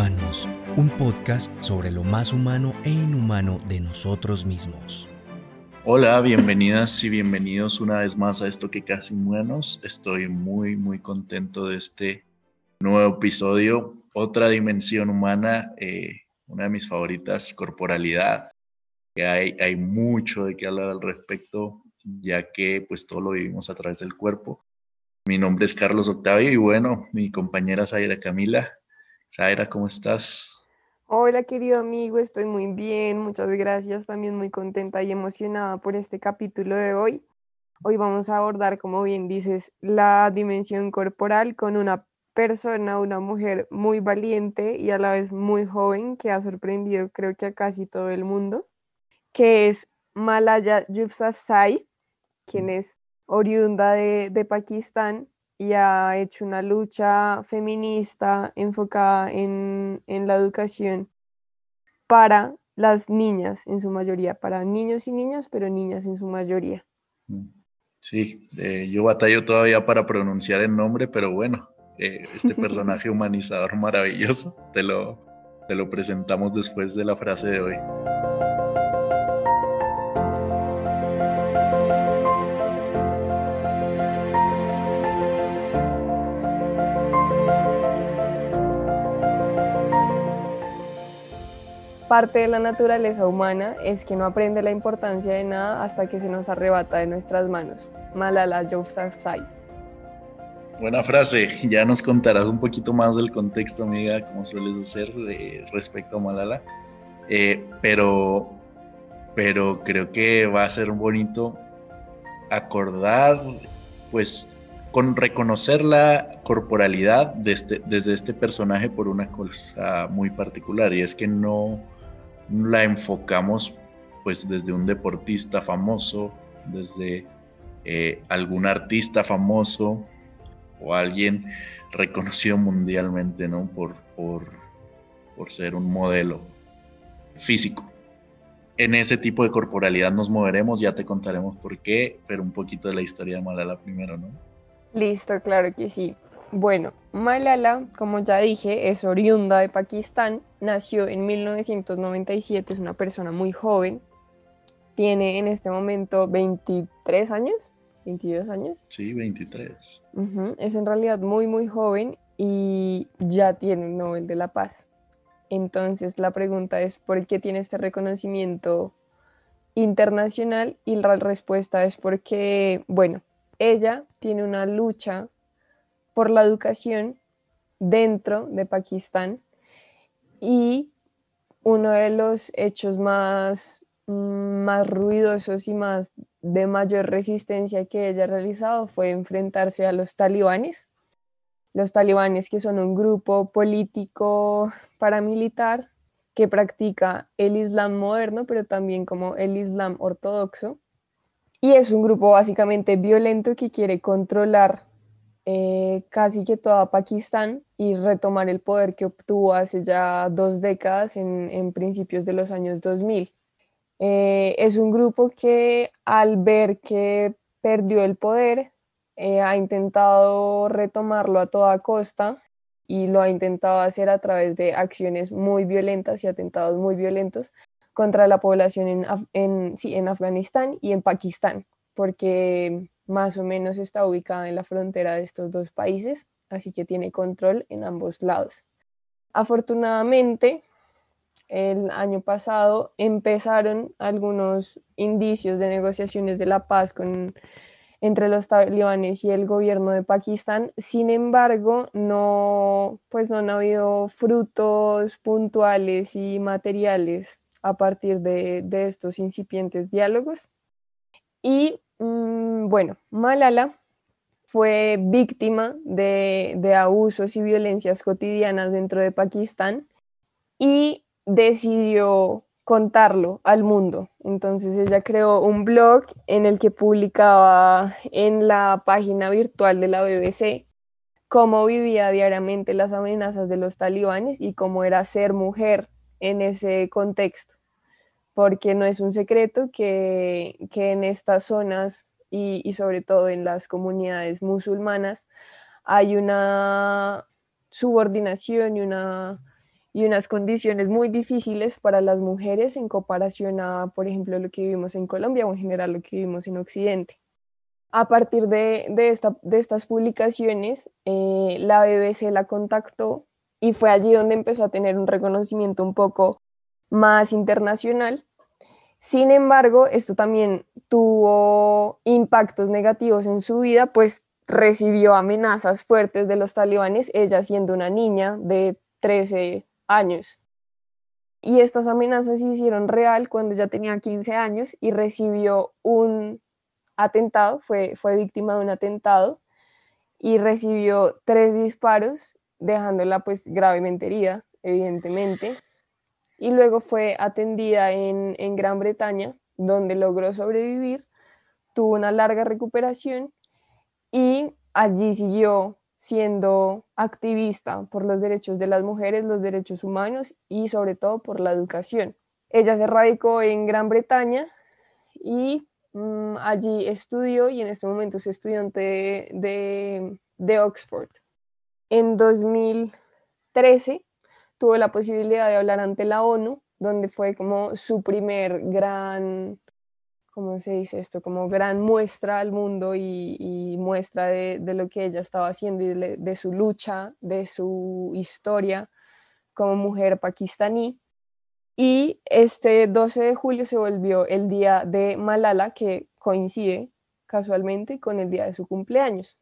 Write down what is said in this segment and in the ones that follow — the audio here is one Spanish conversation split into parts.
Humanos, un podcast sobre lo más humano e inhumano de nosotros mismos. Hola, bienvenidas y bienvenidos una vez más a esto que Casi Humanos. Estoy muy, muy contento de este nuevo episodio, otra dimensión humana, eh, una de mis favoritas, corporalidad. Que hay, hay mucho de qué hablar al respecto, ya que pues todo lo vivimos a través del cuerpo. Mi nombre es Carlos Octavio y bueno, mi compañera Zaira Camila. Zaira, ¿cómo estás? Hola querido amigo, estoy muy bien, muchas gracias, también muy contenta y emocionada por este capítulo de hoy. Hoy vamos a abordar, como bien dices, la dimensión corporal con una persona, una mujer muy valiente y a la vez muy joven que ha sorprendido creo que a casi todo el mundo, que es Malaya Yousafzai, quien es oriunda de, de Pakistán y ha hecho una lucha feminista enfocada en, la educación para las niñas en su mayoría, para niños y niñas, pero niñas en su mayoría. Mm. Sí, eh, yo batallo todavía para pronunciar el nombre, pero bueno, eh, este personaje humanizador maravilloso te lo, te lo presentamos después de la frase de hoy. Parte de la naturaleza humana es que no aprende la importancia de nada hasta que se nos arrebata de nuestras manos. Malala Yousafzai. Buena frase. Ya nos contarás un poquito más del contexto, amiga, como sueles hacer de, respecto a Malala. Eh, pero, pero creo que va a ser bonito acordar, pues, con reconocer la corporalidad este, desde este personaje por una cosa muy particular, y es que no, la enfocamos pues desde un deportista famoso, desde eh, algún artista famoso o alguien reconocido mundialmente, ¿no? Por, por, por ser un modelo físico. En ese tipo de corporalidad nos moveremos, ya te contaremos por qué, pero un poquito de la historia de Malala primero, ¿no? Listo, claro que sí. Bueno, Malala, como ya dije, es oriunda de Pakistán, nació en 1997, es una persona muy joven, tiene en este momento 23 años, 22 años. Sí, 23. Es en realidad muy, muy joven y ya tiene el Nobel de la Paz. Entonces la pregunta es, ¿por qué tiene este reconocimiento internacional? Y la respuesta es porque, bueno, ella tiene una lucha por la educación dentro de Pakistán y uno de los hechos más, mm, más ruidosos y más de mayor resistencia que ella ha realizado fue enfrentarse a los talibanes. Los talibanes que son un grupo político paramilitar que practica el Islam moderno, pero también como el Islam ortodoxo. Y es un grupo básicamente violento que quiere controlar eh, casi que toda Pakistán y retomar el poder que obtuvo hace ya dos décadas en, principios de los años 2000. Eh, es un grupo que al ver que perdió el poder eh, ha intentado retomarlo a toda costa y lo ha intentado hacer a través de acciones muy violentas y atentados muy violentos contra la población en, en, sí, en Afganistán y en Pakistán, porque más o menos está ubicada en la frontera de estos dos países, así que tiene control en ambos lados. Afortunadamente, el año pasado empezaron algunos indicios de negociaciones de la paz con, entre los talibanes y el gobierno de Pakistán. Sin embargo, no, pues no han habido frutos puntuales y materiales a partir de, de estos incipientes diálogos. Y bueno, Malala fue víctima de, abusos y violencias cotidianas dentro de Pakistán y decidió contarlo al mundo. Entonces ella creó un blog en el que publicaba en la página virtual de la BBC cómo vivía diariamente las amenazas de los talibanes y cómo era ser mujer en ese contexto porque no es un secreto que, en estas zonas y, sobre todo en las comunidades musulmanas hay una subordinación y, una, y unas condiciones muy difíciles para las mujeres en comparación a, por ejemplo, lo que vivimos en Colombia o en general lo que vivimos en Occidente. A partir de, esta, de estas publicaciones, eh, la BBC la contactó y fue allí donde empezó a tener un reconocimiento un poco más internacional. Sin embargo, esto también tuvo impactos negativos en su vida, pues recibió amenazas fuertes de los talibanes, ella siendo una niña de 13 años. Y estas amenazas se hicieron real cuando ya tenía 15 años y recibió un atentado, fue, fue víctima de un atentado y recibió tres disparos, dejándola pues gravemente herida, evidentemente. Y luego fue atendida en, en Gran Bretaña, donde logró sobrevivir, tuvo una larga recuperación y allí siguió siendo activista por los derechos de las mujeres, los derechos humanos y sobre todo por la educación. Ella se radicó en Gran Bretaña y mm, allí estudió y en este momento es estudiante de, de Oxford. En 2013 tuvo la posibilidad de hablar ante la ONU, donde fue como su primer gran ¿cómo se dice esto? Como gran muestra al mundo y, muestra de, lo que ella estaba haciendo y de, su lucha, de su historia como mujer pakistaní. Y este 12 de julio se volvió el día de Malala, que coincide casualmente con el día de su cumpleaños.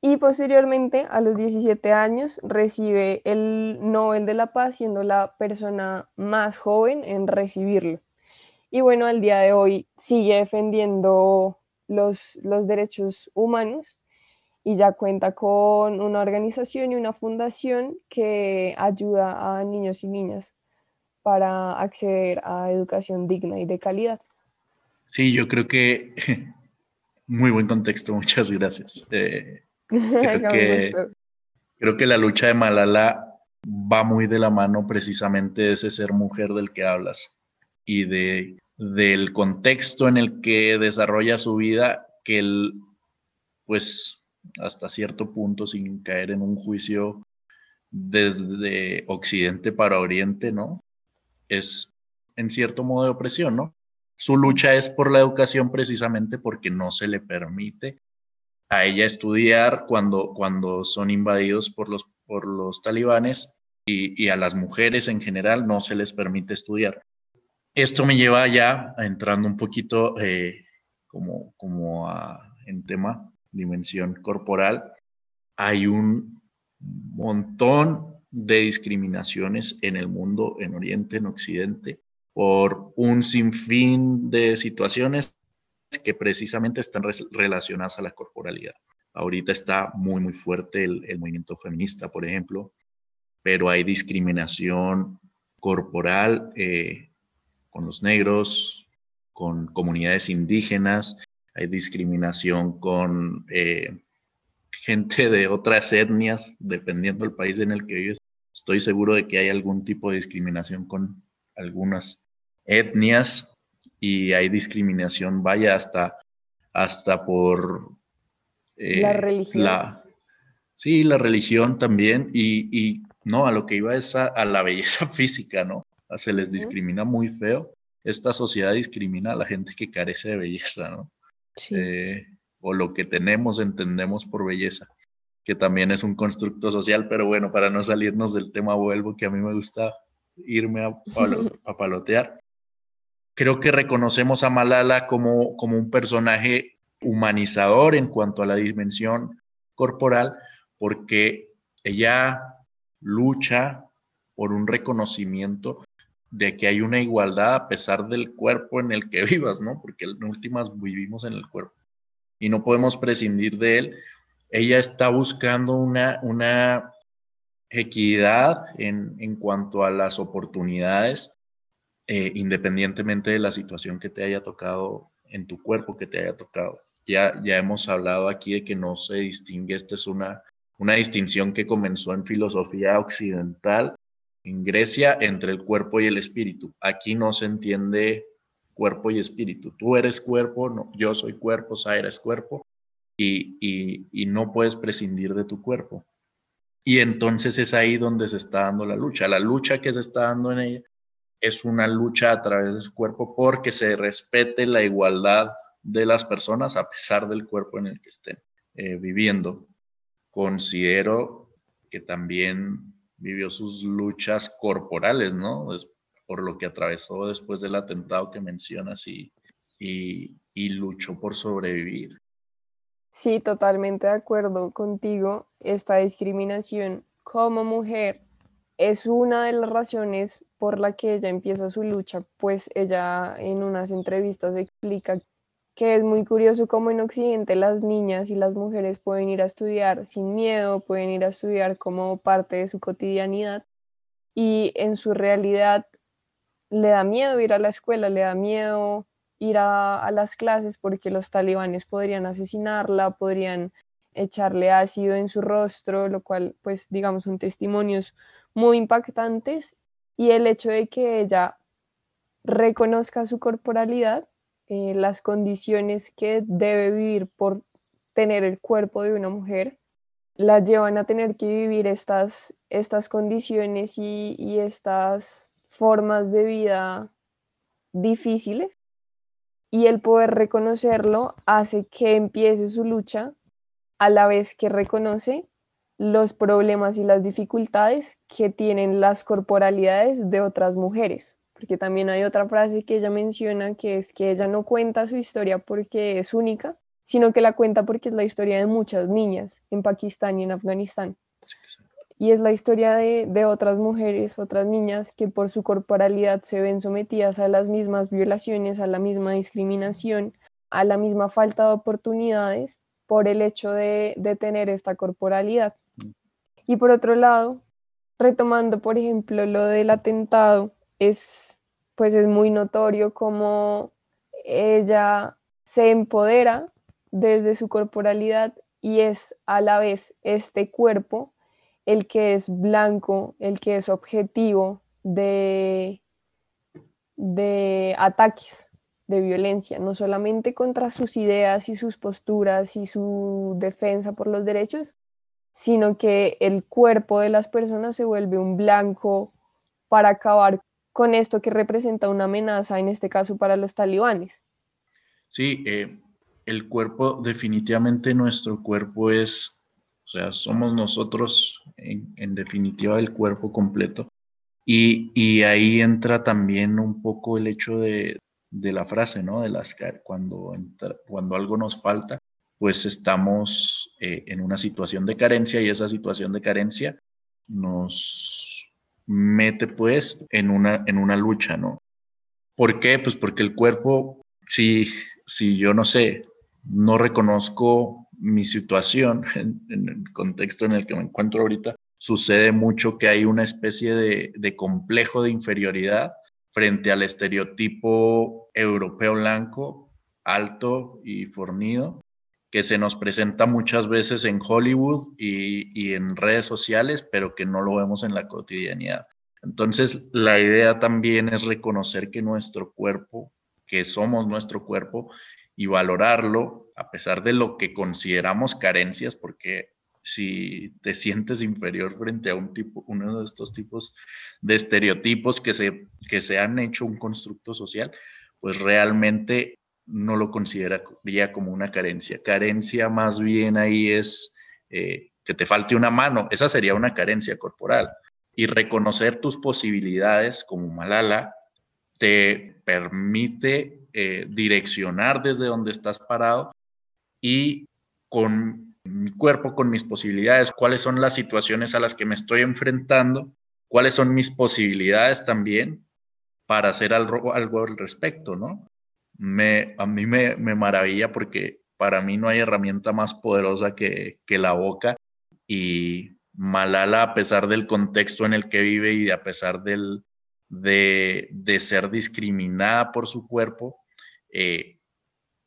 Y posteriormente, a los 17 años, recibe el Nobel de la Paz, siendo la persona más joven en recibirlo. Y bueno, al día de hoy sigue defendiendo los, los derechos humanos y ya cuenta con una organización y una fundación que ayuda a niños y niñas para acceder a educación digna y de calidad. Sí, yo creo que muy buen contexto, muchas gracias. Eh, creo, que, creo que la lucha de Malala va muy de la mano precisamente de ese ser mujer del que hablas y de, del contexto en el que desarrolla su vida, que él, pues, hasta cierto punto, sin caer en un juicio desde Occidente para Oriente, ¿no? Es en cierto modo de opresión, ¿no? Su lucha es por la educación precisamente porque no se le permite a ella estudiar cuando, cuando son invadidos por los, por los talibanes y, y a las mujeres en general no se les permite estudiar esto me lleva ya a entrando un poquito eh, como, como en tema dimensión corporal. Hay un montón de discriminaciones en el mundo, en Oriente, en Occidente, por un sinfín de situaciones que precisamente están relacionadas a la corporalidad. Ahorita está muy, muy fuerte el, movimiento feminista, por ejemplo, pero hay discriminación corporal eh, con los negros, con comunidades indígenas, hay discriminación con eh, gente de otras etnias, dependiendo del país en el que vives. Estoy seguro de que hay algún tipo de discriminación con algunas etnias y hay discriminación, vaya, hasta, hasta por... Eh, la religión. sí, la religión también. Y, no, a lo que iba es a la belleza física, ¿no? se les discrimina muy feo. Esta sociedad discrimina a la gente que carece de belleza, ¿no? Sí. Eh, o lo que tenemos, entendemos por belleza, que también es un constructo social, pero bueno, para no salirnos del tema vuelvo, que a mí me gusta irme a, a palotear. Creo que reconocemos a Malala como, como un personaje humanizador en cuanto a la dimensión corporal, porque ella lucha por un reconocimiento de que hay una igualdad a pesar del cuerpo en el que vivas, ¿no? Porque en últimas vivimos en el cuerpo y no podemos prescindir de él. Ella está buscando una, una equidad en, en cuanto a las oportunidades, eh, independientemente de la situación que te haya tocado en tu cuerpo, que te haya tocado. Ya, ya hemos hablado aquí de que no se distingue, esta es una, una distinción que comenzó en filosofía occidental en Grecia entre el cuerpo y el espíritu. Aquí no se entiende cuerpo y espíritu. Tú eres cuerpo, no, yo soy cuerpo, Zaira es cuerpo y, y, no puedes prescindir de tu cuerpo. Y entonces es ahí donde se está dando la lucha. La lucha que se está dando en ella es una lucha a través de su cuerpo porque se respete la igualdad de las personas a pesar del cuerpo en el que estén eh, viviendo. Considero que también vivió sus luchas corporales, ¿no? Es por lo que atravesó después del atentado que mencionas y, y, y luchó por sobrevivir. Sí, totalmente de acuerdo contigo. Esta discriminación como mujer es una de las razones por la que ella empieza su lucha, pues ella en unas entrevistas explica que es muy curioso cómo en Occidente las niñas y las mujeres pueden ir a estudiar sin miedo, pueden ir a estudiar como parte de su cotidianidad y en su realidad le da miedo ir a la escuela, le da miedo ir a, las clases porque los talibanes podrían asesinarla, podrían echarle ácido en su rostro, lo cual pues digamos son testimonios muy impactantes y el hecho de que ella reconozca su corporalidad eh, las condiciones que debe vivir por tener el cuerpo de una mujer, la llevan a tener que vivir estas, estas condiciones y estas formas de vida difíciles. Y el poder reconocerlo hace que empiece su lucha a la vez que reconoce los problemas y las dificultades que tienen las corporalidades de otras mujeres porque también hay otra frase que ella menciona que es que ella no cuenta su historia porque es única, sino que la cuenta porque es la historia de muchas niñas en Pakistán y en Afganistán. Y es la historia de, de otras mujeres, otras niñas que por su corporalidad se ven sometidas a las mismas violaciones, a la misma discriminación, a la misma falta de oportunidades por el hecho de, de tener esta corporalidad. Y por otro lado, retomando, por ejemplo, lo del atentado, es, pues es muy notorio cómo ella se empodera desde su corporalidad y es a la vez este cuerpo el que es blanco, el que es objetivo de, de ataques, de violencia, no solamente contra sus ideas y sus posturas y su defensa por los derechos, sino que el cuerpo de las personas se vuelve un blanco para acabar con esto que representa una amenaza, en este caso para los talibanes. Sí, eh, el cuerpo, definitivamente nuestro cuerpo es, o sea, somos nosotros en, definitiva el cuerpo completo. Y, ahí entra también un poco el hecho de, la frase, ¿no? De las cuando, cuando algo nos falta, pues estamos eh, en una situación de carencia y esa situación de carencia nos mete pues en una, en una lucha, ¿no? ¿Por qué? Pues porque el cuerpo, si, si yo no sé, no reconozco mi situación en, el contexto en el que me encuentro ahorita, sucede mucho que hay una especie de, de complejo de inferioridad frente al estereotipo europeo blanco, alto y fornido, que se nos presenta muchas veces en Hollywood y, en redes sociales, pero que no lo vemos en la cotidianidad. Entonces, la idea también es reconocer que nuestro cuerpo, que somos nuestro cuerpo, y valorarlo a pesar de lo que consideramos carencias, porque si te sientes inferior frente a un tipo, uno de estos tipos de estereotipos que se, que se han hecho un constructo social, pues realmente no lo consideraría como una carencia. Carencia más bien ahí es eh, que te falte una mano. Esa sería una carencia corporal. Y reconocer tus posibilidades como Malala te permite eh, direccionar desde donde estás parado y con mi cuerpo, con mis posibilidades, cuáles son las situaciones a las que me estoy enfrentando, cuáles son mis posibilidades también para hacer algo, algo al respecto, ¿no? Me, a mí me, maravilla porque para mí no hay herramienta más poderosa que, la boca y Malala, a pesar del contexto en el que vive y a pesar del, de, ser discriminada por su cuerpo, eh,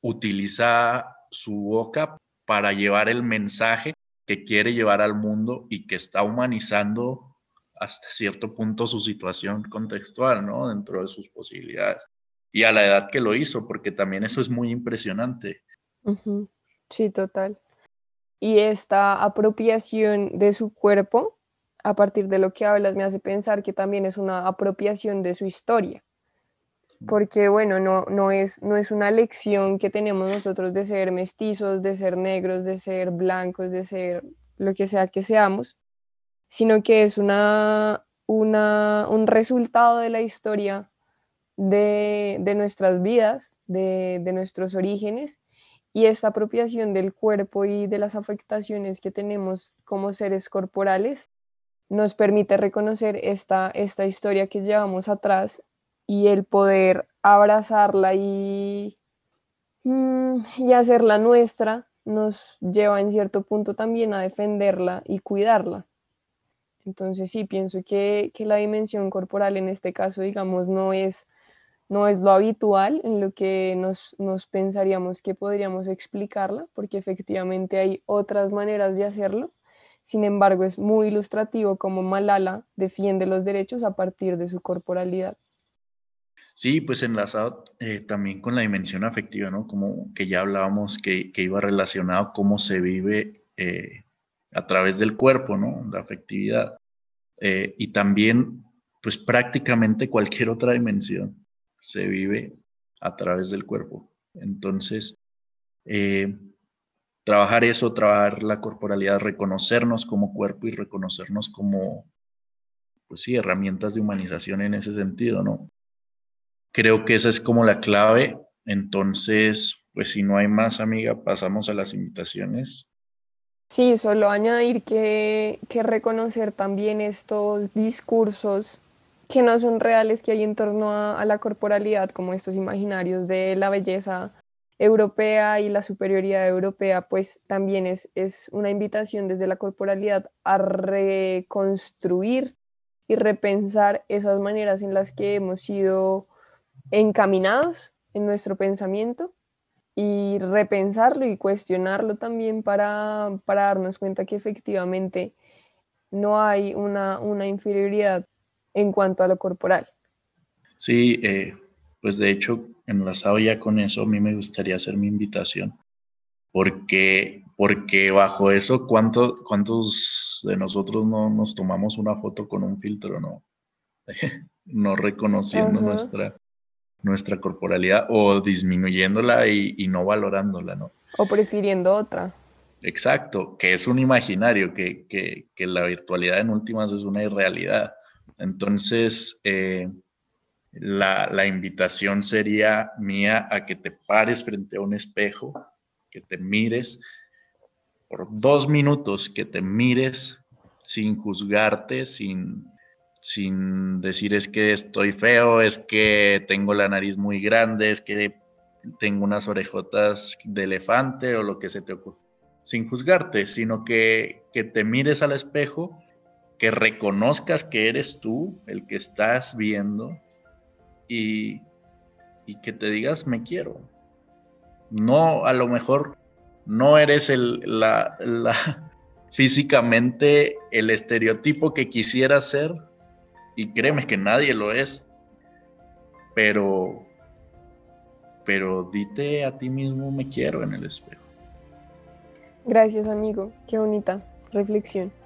utiliza su boca para llevar el mensaje que quiere llevar al mundo y que está humanizando hasta cierto punto su situación contextual, ¿no? Dentro de sus posibilidades y a la edad que lo hizo, porque también eso es muy impresionante. Sí, total. y esta apropiación de su cuerpo, a partir de lo que hablas, me hace pensar que también es una apropiación de su historia. Porque, bueno, no, no, es, no es una lección que tenemos nosotros de ser mestizos, de ser negros, de ser blancos, de ser lo que sea que seamos, sino que es una, una, un resultado de la historia de, de nuestras vidas, de, de nuestros orígenes y esta apropiación del cuerpo y de las afectaciones que tenemos como seres corporales nos permite reconocer esta, esta historia que llevamos atrás y el poder abrazarla y, mm, y hacerla nuestra nos lleva en cierto punto también a defenderla y cuidarla. Entonces sí, pienso que, que la dimensión corporal en este caso, digamos, no es no es lo habitual en lo que nos, pensaríamos que podríamos explicarla, porque efectivamente hay otras maneras de hacerlo. Sin embargo, es muy ilustrativo cómo Malala defiende los derechos a partir de su corporalidad. Sí, pues enlazado eh, también con la dimensión afectiva, ¿no? Como que ya hablábamos que, iba relacionado cómo se vive eh, a través del cuerpo, ¿no? La afectividad. Eh, y también, pues prácticamente cualquier otra dimensión se vive a través del cuerpo. Entonces, eh, trabajar eso, trabajar la corporalidad, reconocernos como cuerpo y reconocernos como, pues sí, herramientas de humanización en ese sentido, ¿no? Creo que esa es como la clave. Entonces, pues si no hay más, amiga, pasamos a las invitaciones. Sí, solo añadir que, que reconocer también estos discursos que no son reales que hay en torno a, la corporalidad, como estos imaginarios de la belleza europea y la superioridad europea, pues también es, es una invitación desde la corporalidad a reconstruir y repensar esas maneras en las que hemos sido encaminados en nuestro pensamiento y repensarlo y cuestionarlo también para, para darnos cuenta que efectivamente no hay una, una inferioridad en cuanto a lo corporal. Sí, eh, pues de hecho, enlazado ya con eso, a mí me gustaría hacer mi invitación, porque, porque bajo eso, ¿cuánto, ¿cuántos de nosotros no nos tomamos una foto con un filtro, no? no reconociendo nuestra, nuestra corporalidad o disminuyéndola y, no valorándola, ¿no? O prefiriendo otra. Exacto, que es un imaginario, que, que, que la virtualidad en últimas es una irrealidad. Entonces, eh, la, invitación sería mía a que te pares frente a un espejo, que te mires por dos minutos, que te mires sin juzgarte, sin, sin decir es que estoy feo, es que tengo la nariz muy grande, es que tengo unas orejotas de elefante o lo que se te ocurra. Sin juzgarte, sino que, que te mires al espejo que reconozcas que eres tú el que estás viendo y, que te digas me quiero. No, a lo mejor no eres el, la, físicamente el estereotipo que quisieras ser y créeme que nadie lo es, pero, pero dite a ti mismo me quiero en el espejo. Gracias amigo, qué bonita reflexión.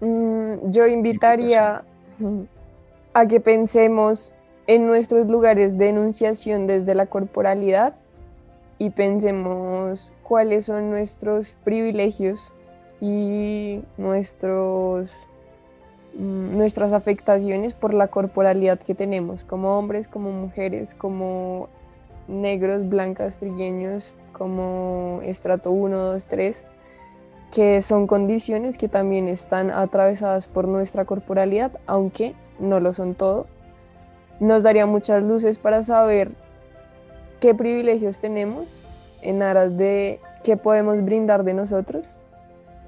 Mm, yo invitaría a que pensemos en nuestros lugares de enunciación desde la corporalidad y pensemos cuáles son nuestros privilegios y nuestros, mm, nuestras afectaciones por la corporalidad que tenemos como hombres, como mujeres, como negros, blancas, trigueños, como estrato 1, 2, 3 que son condiciones que también están atravesadas por nuestra corporalidad, aunque no lo son todo. Nos daría muchas luces para saber qué privilegios tenemos en aras de qué podemos brindar de nosotros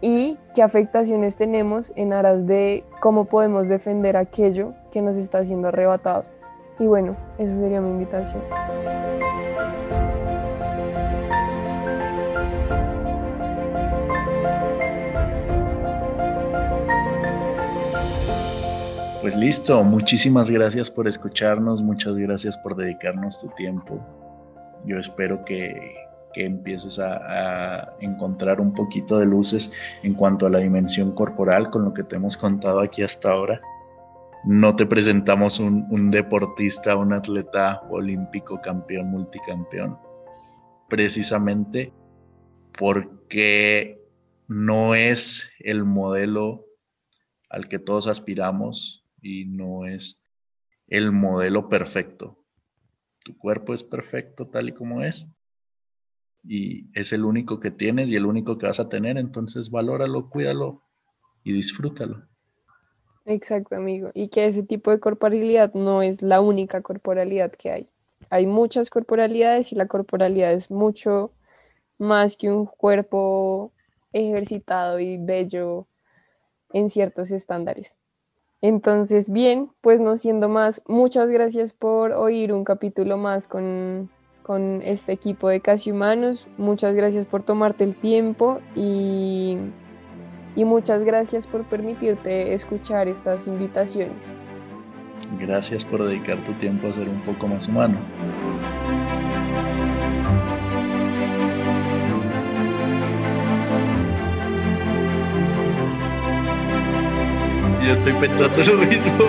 y qué afectaciones tenemos en aras de cómo podemos defender aquello que nos está siendo arrebatado. Y bueno, esa sería mi invitación. Pues listo, muchísimas gracias por escucharnos, muchas gracias por dedicarnos tu tiempo. Yo espero que, que empieces a, encontrar un poquito de luces en cuanto a la dimensión corporal con lo que te hemos contado aquí hasta ahora. No te presentamos un, un deportista, un atleta olímpico, campeón, multicampeón, precisamente porque no es el modelo al que todos aspiramos y no es el modelo perfecto. Tu cuerpo es perfecto tal y como es y es el único que tienes y el único que vas a tener, entonces valóralo, cuídalo y disfrútalo. Exacto, amigo. Y que ese tipo de corporalidad no es la única corporalidad que hay. Hay muchas corporalidades y la corporalidad es mucho más que un cuerpo ejercitado y bello en ciertos estándares. Entonces, bien, pues no siendo más, muchas gracias por oír un capítulo más con, con este equipo de Casi Humanos. Muchas gracias por tomarte el tiempo y, y muchas gracias por permitirte escuchar estas invitaciones. Gracias por dedicar tu tiempo a ser un poco más humano. estoy pensando lo mismo.